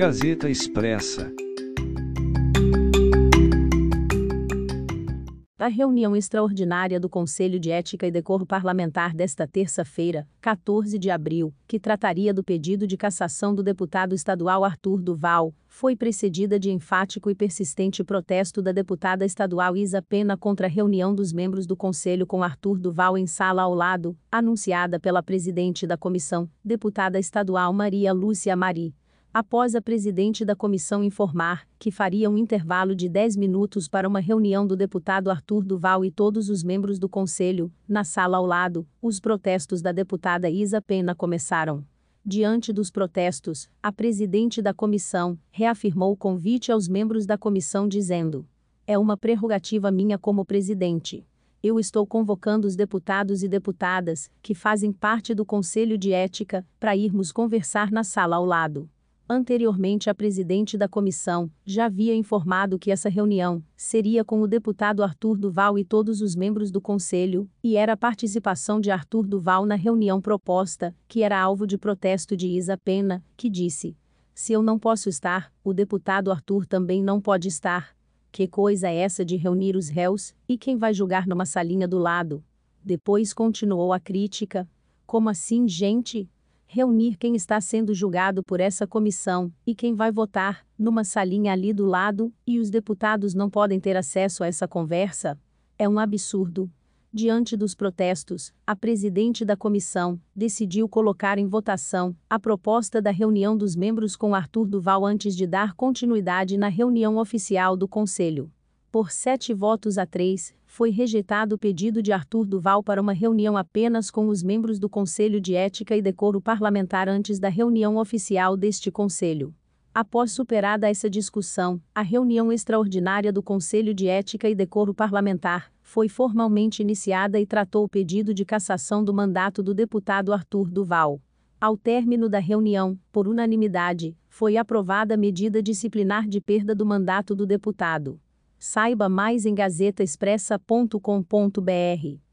Gazeta Expressa. A reunião extraordinária do Conselho de Ética e Decoro Parlamentar desta terça-feira, 14 de abril, que trataria do pedido de cassação do deputado estadual Arthur Duval, foi precedida de enfático e persistente protesto da deputada estadual Isa Pena contra a reunião dos membros do Conselho com Arthur Duval em sala ao lado, anunciada pela presidente da comissão, deputada estadual Maria Lúcia Mari após a presidente da comissão informar que faria um intervalo de 10 minutos para uma reunião do deputado Arthur Duval e todos os membros do conselho, na sala ao lado, os protestos da deputada Isa Pena começaram. Diante dos protestos, a presidente da comissão reafirmou o convite aos membros da comissão dizendo: É uma prerrogativa minha como presidente. Eu estou convocando os deputados e deputadas, que fazem parte do Conselho de Ética, para irmos conversar na sala ao lado. Anteriormente, a presidente da comissão já havia informado que essa reunião seria com o deputado Arthur Duval e todos os membros do conselho, e era a participação de Arthur Duval na reunião proposta, que era alvo de protesto de Isa Pena, que disse: Se eu não posso estar, o deputado Arthur também não pode estar. Que coisa é essa de reunir os réus, e quem vai julgar numa salinha do lado? Depois continuou a crítica. Como assim, gente? Reunir quem está sendo julgado por essa comissão e quem vai votar, numa salinha ali do lado, e os deputados não podem ter acesso a essa conversa? É um absurdo. Diante dos protestos, a presidente da comissão decidiu colocar em votação a proposta da reunião dos membros com Arthur Duval antes de dar continuidade na reunião oficial do Conselho. Por sete votos a três, foi rejeitado o pedido de Arthur Duval para uma reunião apenas com os membros do Conselho de Ética e Decoro Parlamentar antes da reunião oficial deste Conselho. Após superada essa discussão, a reunião extraordinária do Conselho de Ética e Decoro Parlamentar foi formalmente iniciada e tratou o pedido de cassação do mandato do deputado Arthur Duval. Ao término da reunião, por unanimidade, foi aprovada a medida disciplinar de perda do mandato do deputado. Saiba mais em gazetaexpressa.com.br.